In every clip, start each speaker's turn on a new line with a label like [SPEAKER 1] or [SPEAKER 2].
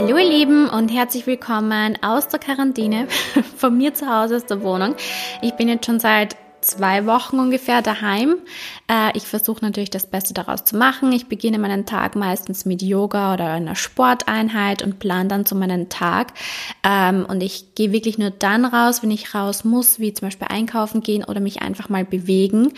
[SPEAKER 1] Hallo ihr Lieben und herzlich willkommen aus der Quarantäne von mir zu Hause aus der Wohnung. Ich bin jetzt schon seit zwei Wochen ungefähr daheim. Äh, ich versuche natürlich das Beste daraus zu machen. Ich beginne meinen Tag meistens mit Yoga oder einer Sporteinheit und plane dann so meinen Tag. Ähm, und ich gehe wirklich nur dann raus, wenn ich raus muss, wie zum Beispiel einkaufen gehen oder mich einfach mal bewegen,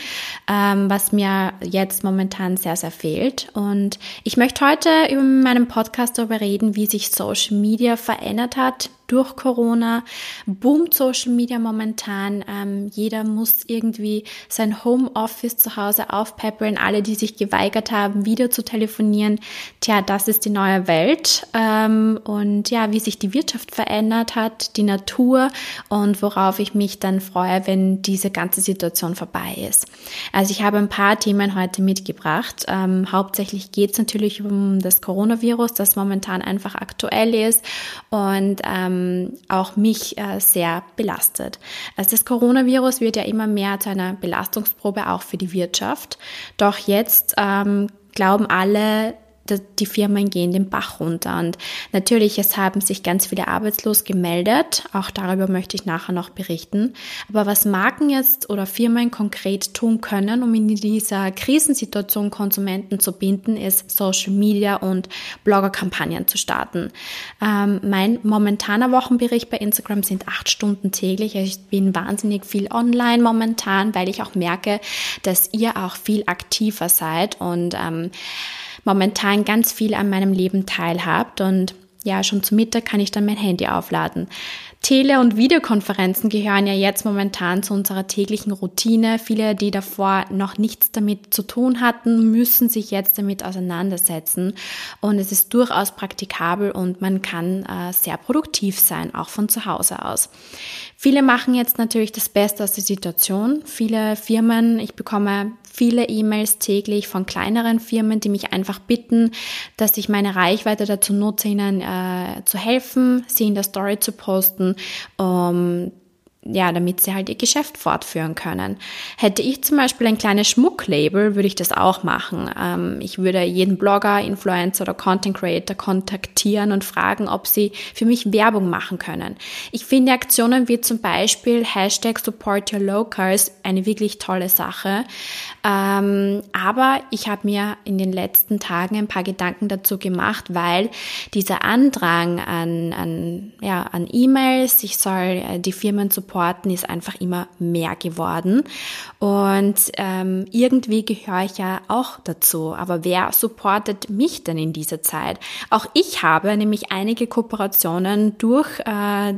[SPEAKER 1] ähm, was mir jetzt momentan sehr, sehr fehlt. Und ich möchte heute in meinem Podcast darüber reden, wie sich Social Media verändert hat durch Corona boomt Social Media momentan. Ähm, jeder muss irgendwie sein Homeoffice zu Hause aufpeppeln. Alle, die sich geweigert haben, wieder zu telefonieren. Tja, das ist die neue Welt. Ähm, und ja, wie sich die Wirtschaft verändert hat, die Natur und worauf ich mich dann freue, wenn diese ganze Situation vorbei ist. Also ich habe ein paar Themen heute mitgebracht. Ähm, hauptsächlich geht es natürlich um das Coronavirus, das momentan einfach aktuell ist und ähm, ähm, auch mich äh, sehr belastet. Also das Coronavirus wird ja immer mehr zu einer Belastungsprobe auch für die Wirtschaft. Doch jetzt ähm, glauben alle, die Firmen gehen den Bach runter. Und natürlich, es haben sich ganz viele arbeitslos gemeldet. Auch darüber möchte ich nachher noch berichten. Aber was Marken jetzt oder Firmen konkret tun können, um in dieser Krisensituation Konsumenten zu binden, ist Social Media und Blogger-Kampagnen zu starten. Ähm, mein momentaner Wochenbericht bei Instagram sind acht Stunden täglich. Ich bin wahnsinnig viel online momentan, weil ich auch merke, dass ihr auch viel aktiver seid und ähm, momentan ganz viel an meinem Leben teilhabt und ja, schon zu Mittag kann ich dann mein Handy aufladen. Tele- und Videokonferenzen gehören ja jetzt momentan zu unserer täglichen Routine. Viele, die davor noch nichts damit zu tun hatten, müssen sich jetzt damit auseinandersetzen. Und es ist durchaus praktikabel und man kann äh, sehr produktiv sein, auch von zu Hause aus. Viele machen jetzt natürlich das Beste aus der Situation. Viele Firmen, ich bekomme viele E-Mails täglich von kleineren Firmen, die mich einfach bitten, dass ich meine Reichweite dazu nutze, ihnen äh, zu helfen, sie in der Story zu posten, um ja, damit sie halt ihr Geschäft fortführen können. Hätte ich zum Beispiel ein kleines Schmucklabel, würde ich das auch machen. Ähm, ich würde jeden Blogger, Influencer oder Content Creator kontaktieren und fragen, ob sie für mich Werbung machen können. Ich finde Aktionen wie zum Beispiel Hashtag Support Your Locals eine wirklich tolle Sache. Ähm, aber ich habe mir in den letzten Tagen ein paar Gedanken dazu gemacht, weil dieser Andrang an, an, ja, an E-Mails, ich soll äh, die Firmen supporten, supporten ist einfach immer mehr geworden. Und ähm, irgendwie gehöre ich ja auch dazu. Aber wer supportet mich denn in dieser Zeit? Auch ich habe nämlich einige Kooperationen durch äh,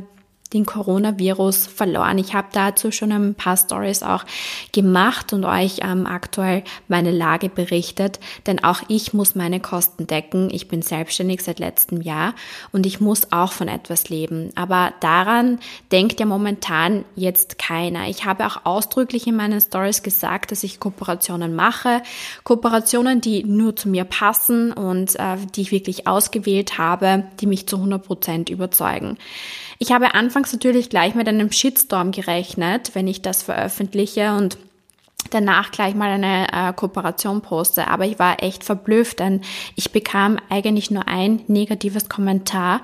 [SPEAKER 1] den Coronavirus verloren. Ich habe dazu schon ein paar Stories auch gemacht und euch ähm, aktuell meine Lage berichtet, denn auch ich muss meine Kosten decken. Ich bin selbstständig seit letztem Jahr und ich muss auch von etwas leben. Aber daran denkt ja momentan jetzt keiner. Ich habe auch ausdrücklich in meinen Stories gesagt, dass ich Kooperationen mache, Kooperationen, die nur zu mir passen und äh, die ich wirklich ausgewählt habe, die mich zu 100 Prozent überzeugen. Ich habe anfangs natürlich gleich mit einem Shitstorm gerechnet, wenn ich das veröffentliche und danach gleich mal eine äh, Kooperation poste. Aber ich war echt verblüfft, denn ich bekam eigentlich nur ein negatives Kommentar.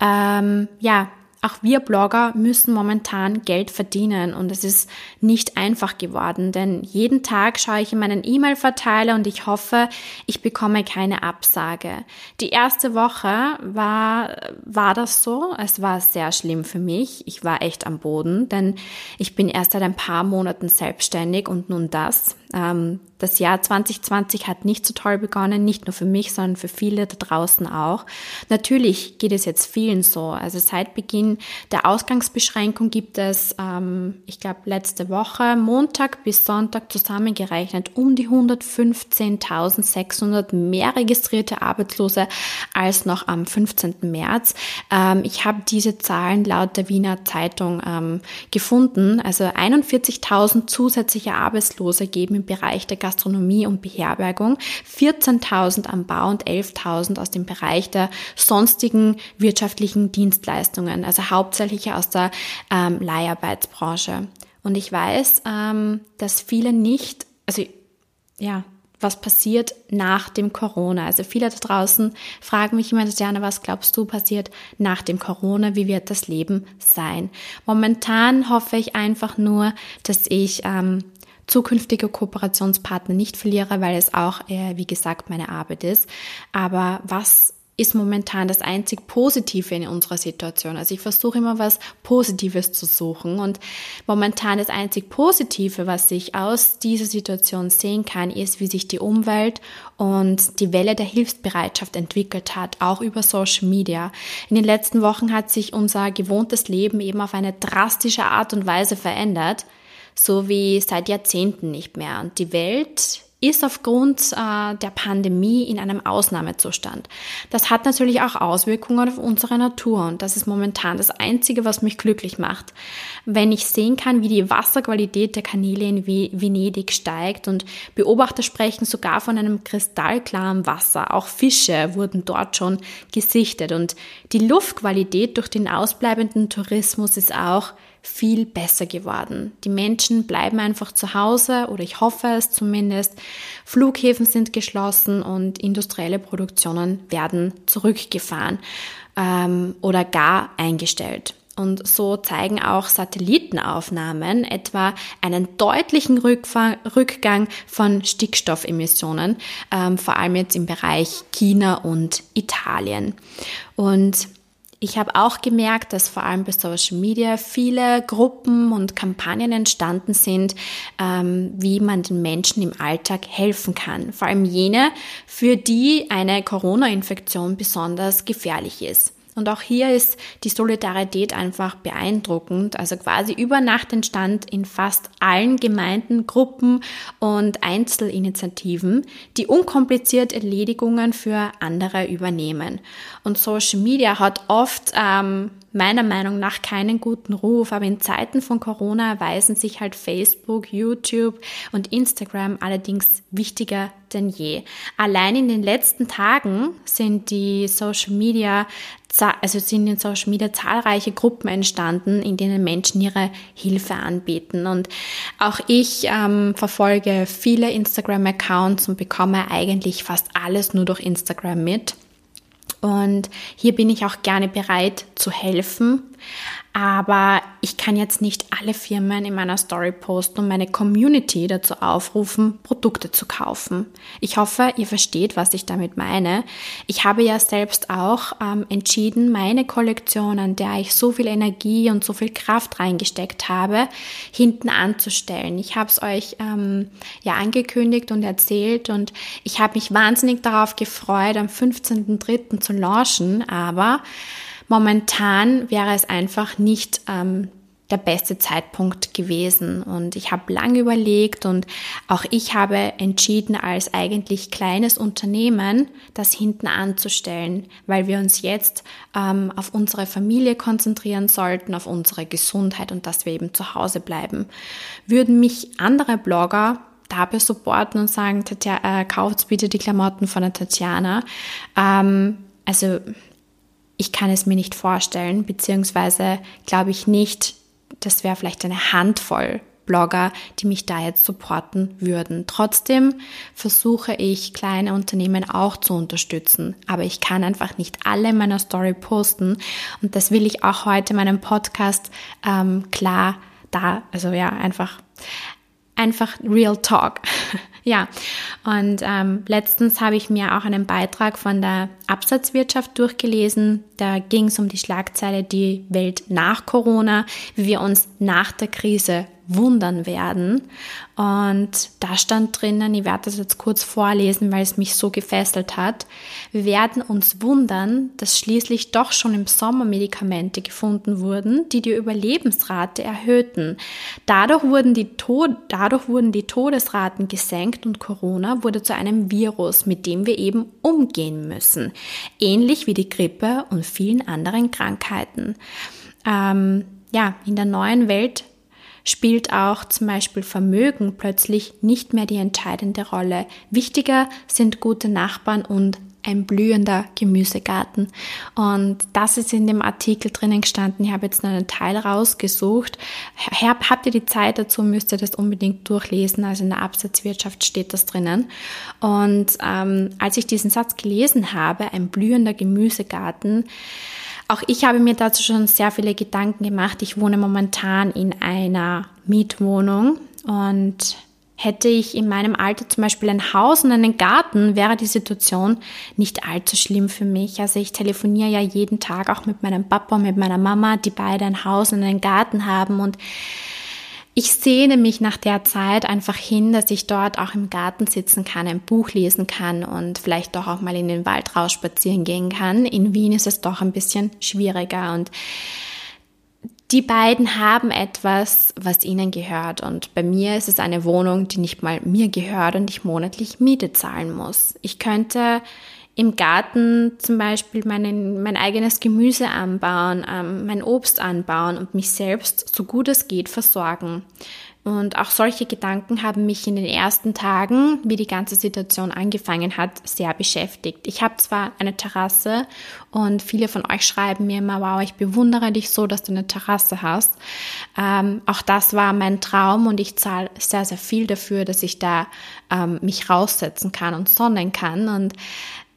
[SPEAKER 1] Ähm, ja, auch wir Blogger müssen momentan Geld verdienen und es ist nicht einfach geworden, denn jeden Tag schaue ich in meinen E-Mail-Verteiler und ich hoffe, ich bekomme keine Absage. Die erste Woche war, war das so. Es war sehr schlimm für mich. Ich war echt am Boden, denn ich bin erst seit ein paar Monaten selbstständig und nun das. Ähm, das Jahr 2020 hat nicht so toll begonnen, nicht nur für mich, sondern für viele da draußen auch. Natürlich geht es jetzt vielen so. Also seit Beginn der Ausgangsbeschränkung gibt es, ähm, ich glaube, letzte Woche, Montag bis Sonntag zusammengerechnet, um die 115.600 mehr registrierte Arbeitslose als noch am 15. März. Ähm, ich habe diese Zahlen laut der Wiener Zeitung ähm, gefunden. Also 41.000 zusätzliche Arbeitslose geben im Bereich der Gastronomie und Beherbergung, 14.000 am Bau und 11.000 aus dem Bereich der sonstigen wirtschaftlichen Dienstleistungen, also hauptsächlich aus der ähm, Leiharbeitsbranche. Und ich weiß, ähm, dass viele nicht, also ja, was passiert nach dem Corona. Also viele da draußen fragen mich immer, Tatjana, was glaubst du passiert nach dem Corona? Wie wird das Leben sein? Momentan hoffe ich einfach nur, dass ich ähm, zukünftige Kooperationspartner nicht verliere, weil es auch, äh, wie gesagt, meine Arbeit ist. Aber was ist momentan das einzig Positive in unserer Situation. Also ich versuche immer was Positives zu suchen und momentan das einzig Positive, was ich aus dieser Situation sehen kann, ist, wie sich die Umwelt und die Welle der Hilfsbereitschaft entwickelt hat, auch über Social Media. In den letzten Wochen hat sich unser gewohntes Leben eben auf eine drastische Art und Weise verändert, so wie seit Jahrzehnten nicht mehr. Und die Welt ist aufgrund äh, der Pandemie in einem Ausnahmezustand. Das hat natürlich auch Auswirkungen auf unsere Natur und das ist momentan das Einzige, was mich glücklich macht. Wenn ich sehen kann, wie die Wasserqualität der Kanäle in Venedig steigt und Beobachter sprechen sogar von einem kristallklaren Wasser. Auch Fische wurden dort schon gesichtet und die Luftqualität durch den ausbleibenden Tourismus ist auch viel besser geworden. Die Menschen bleiben einfach zu Hause oder ich hoffe es zumindest. Flughäfen sind geschlossen und industrielle Produktionen werden zurückgefahren ähm, oder gar eingestellt. Und so zeigen auch Satellitenaufnahmen etwa einen deutlichen Rückgang von Stickstoffemissionen, ähm, vor allem jetzt im Bereich China und Italien. Und ich habe auch gemerkt, dass vor allem bei Social Media viele Gruppen und Kampagnen entstanden sind, ähm, wie man den Menschen im Alltag helfen kann. Vor allem jene, für die eine Corona-Infektion besonders gefährlich ist. Und auch hier ist die Solidarität einfach beeindruckend. Also quasi über Nacht entstand in fast allen Gemeinden, Gruppen und Einzelinitiativen, die unkompliziert Erledigungen für andere übernehmen. Und Social Media hat oft ähm, meiner Meinung nach keinen guten Ruf, aber in Zeiten von Corona erweisen sich halt Facebook, YouTube und Instagram allerdings wichtiger denn je. Allein in den letzten Tagen sind die Social Media also sind in Social Media zahlreiche Gruppen entstanden, in denen Menschen ihre Hilfe anbieten. Und auch ich ähm, verfolge viele Instagram-Accounts und bekomme eigentlich fast alles nur durch Instagram mit. Und hier bin ich auch gerne bereit zu helfen. Aber ich kann jetzt nicht alle Firmen in meiner Story posten und meine Community dazu aufrufen, Produkte zu kaufen. Ich hoffe, ihr versteht, was ich damit meine. Ich habe ja selbst auch ähm, entschieden, meine Kollektion, an der ich so viel Energie und so viel Kraft reingesteckt habe, hinten anzustellen. Ich habe es euch ähm, ja angekündigt und erzählt und ich habe mich wahnsinnig darauf gefreut, am 15.03. zu launchen, aber Momentan wäre es einfach nicht ähm, der beste Zeitpunkt gewesen. Und ich habe lange überlegt und auch ich habe entschieden, als eigentlich kleines Unternehmen das hinten anzustellen, weil wir uns jetzt ähm, auf unsere Familie konzentrieren sollten, auf unsere Gesundheit und dass wir eben zu Hause bleiben. Würden mich andere Blogger dabei supporten und sagen, äh, kauft bitte die Klamotten von der Tatjana. Ähm, also ich kann es mir nicht vorstellen, beziehungsweise glaube ich nicht, das wäre vielleicht eine Handvoll Blogger, die mich da jetzt supporten würden. Trotzdem versuche ich, kleine Unternehmen auch zu unterstützen, aber ich kann einfach nicht alle in meiner Story posten und das will ich auch heute in meinem Podcast ähm, klar da, also ja, einfach einfach Real Talk. ja, und ähm, letztens habe ich mir auch einen Beitrag von der Absatzwirtschaft durchgelesen. Da ging es um die Schlagzeile Die Welt nach Corona, wie wir uns nach der Krise wundern werden. Und da stand drinnen, ich werde das jetzt kurz vorlesen, weil es mich so gefesselt hat. Wir werden uns wundern, dass schließlich doch schon im Sommer Medikamente gefunden wurden, die die Überlebensrate erhöhten. Dadurch wurden die, Tod dadurch wurden die Todesraten gesenkt und Corona wurde zu einem Virus, mit dem wir eben umgehen müssen. Ähnlich wie die Grippe und vielen anderen Krankheiten. Ähm, ja, in der neuen Welt spielt auch zum Beispiel Vermögen plötzlich nicht mehr die entscheidende Rolle. Wichtiger sind gute Nachbarn und ein blühender Gemüsegarten. Und das ist in dem Artikel drinnen gestanden. Ich habe jetzt nur einen Teil rausgesucht. Habt ihr die Zeit dazu, müsst ihr das unbedingt durchlesen. Also in der Absatzwirtschaft steht das drinnen. Und ähm, als ich diesen Satz gelesen habe, ein blühender Gemüsegarten, auch ich habe mir dazu schon sehr viele Gedanken gemacht. Ich wohne momentan in einer Mietwohnung und Hätte ich in meinem Alter zum Beispiel ein Haus und einen Garten, wäre die Situation nicht allzu schlimm für mich. Also ich telefoniere ja jeden Tag auch mit meinem Papa und mit meiner Mama, die beide ein Haus und einen Garten haben und ich sehne mich nach der Zeit einfach hin, dass ich dort auch im Garten sitzen kann, ein Buch lesen kann und vielleicht doch auch mal in den Wald raus spazieren gehen kann. In Wien ist es doch ein bisschen schwieriger und die beiden haben etwas, was ihnen gehört. Und bei mir ist es eine Wohnung, die nicht mal mir gehört und ich monatlich Miete zahlen muss. Ich könnte im Garten zum Beispiel meinen, mein eigenes Gemüse anbauen, ähm, mein Obst anbauen und mich selbst so gut es geht versorgen. Und auch solche Gedanken haben mich in den ersten Tagen, wie die ganze Situation angefangen hat, sehr beschäftigt. Ich habe zwar eine Terrasse und viele von euch schreiben mir immer, wow, ich bewundere dich so, dass du eine Terrasse hast. Ähm, auch das war mein Traum und ich zahle sehr, sehr viel dafür, dass ich da ähm, mich raussetzen kann und sonnen kann. Und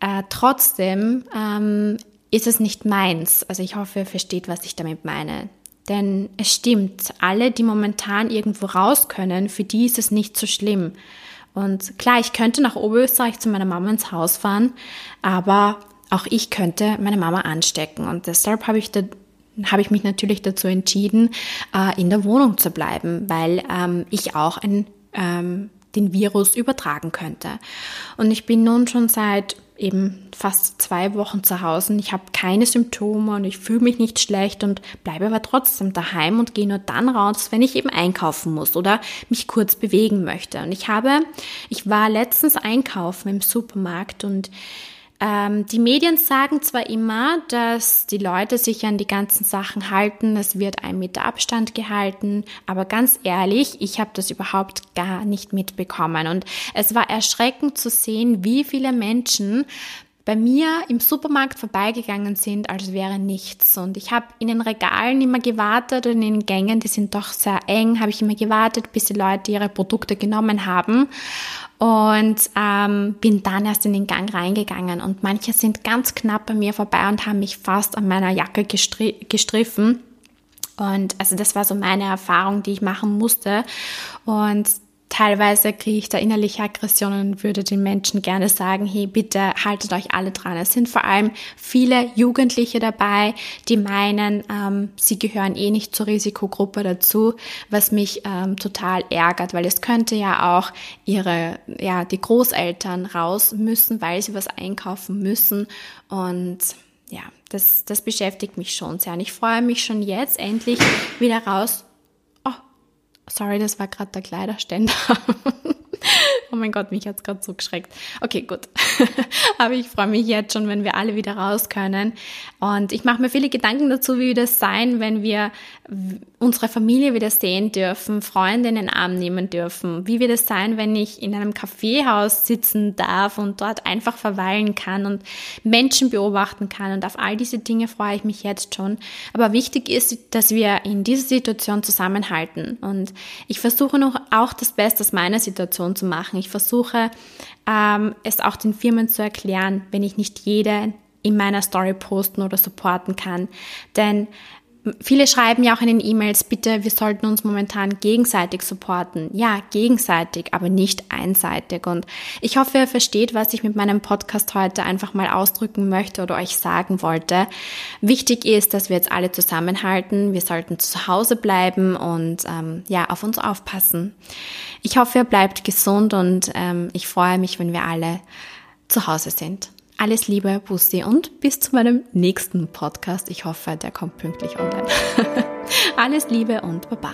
[SPEAKER 1] äh, trotzdem ähm, ist es nicht meins. Also ich hoffe, ihr versteht, was ich damit meine. Denn es stimmt, alle, die momentan irgendwo raus können, für die ist es nicht so schlimm. Und klar, ich könnte nach Oberösterreich zu meiner Mama ins Haus fahren, aber auch ich könnte meine Mama anstecken. Und deshalb habe ich da habe ich mich natürlich dazu entschieden, äh, in der Wohnung zu bleiben, weil ähm, ich auch ein, ähm, den Virus übertragen könnte. Und ich bin nun schon seit eben fast zwei Wochen zu Hause. Ich habe keine Symptome und ich fühle mich nicht schlecht und bleibe aber trotzdem daheim und gehe nur dann raus, wenn ich eben einkaufen muss oder mich kurz bewegen möchte. Und ich habe, ich war letztens einkaufen im Supermarkt und ähm, die Medien sagen zwar immer, dass die Leute sich an die ganzen Sachen halten, es wird ein Meter Abstand gehalten, aber ganz ehrlich, ich habe das überhaupt gar nicht mitbekommen. Und es war erschreckend zu sehen, wie viele Menschen bei mir im Supermarkt vorbeigegangen sind, als wäre nichts. Und ich habe in den Regalen immer gewartet und in den Gängen, die sind doch sehr eng, habe ich immer gewartet, bis die Leute ihre Produkte genommen haben und ähm, bin dann erst in den Gang reingegangen. Und manche sind ganz knapp bei mir vorbei und haben mich fast an meiner Jacke gestri gestriffen. Und also das war so meine Erfahrung, die ich machen musste. Und teilweise kriege ich da innerliche Aggressionen und würde den Menschen gerne sagen, hey, bitte haltet euch alle dran. Es sind vor allem viele Jugendliche dabei, die meinen, ähm, sie gehören eh nicht zur Risikogruppe dazu, was mich ähm, total ärgert, weil es könnte ja auch ihre, ja, die Großeltern raus müssen, weil sie was einkaufen müssen und ja, das, das beschäftigt mich schon sehr. Und ich freue mich schon jetzt endlich wieder raus Sorry, das war gerade der Kleiderständer. oh mein Gott, mich hat's gerade so geschreckt. Okay, gut. Aber ich freue mich jetzt schon, wenn wir alle wieder raus können. Und ich mache mir viele Gedanken dazu, wie das sein, wenn wir unsere Familie wieder sehen dürfen, Freunde in den Arm nehmen dürfen. Wie wird es sein, wenn ich in einem Kaffeehaus sitzen darf und dort einfach verweilen kann und Menschen beobachten kann. Und auf all diese Dinge freue ich mich jetzt schon. Aber wichtig ist, dass wir in dieser Situation zusammenhalten. Und ich versuche noch auch das Beste aus meiner Situation zu machen. Ich versuche ähm, es auch den Firmen zu erklären, wenn ich nicht jede in meiner Story posten oder supporten kann. Denn Viele schreiben ja auch in den E-Mails, bitte, wir sollten uns momentan gegenseitig supporten. Ja, gegenseitig, aber nicht einseitig. Und ich hoffe, ihr versteht, was ich mit meinem Podcast heute einfach mal ausdrücken möchte oder euch sagen wollte. Wichtig ist, dass wir jetzt alle zusammenhalten. Wir sollten zu Hause bleiben und ähm, ja, auf uns aufpassen. Ich hoffe, ihr bleibt gesund und ähm, ich freue mich, wenn wir alle zu Hause sind. Alles Liebe, Bussi und bis zu meinem nächsten Podcast. Ich hoffe, der kommt pünktlich online. Alles Liebe und Baba.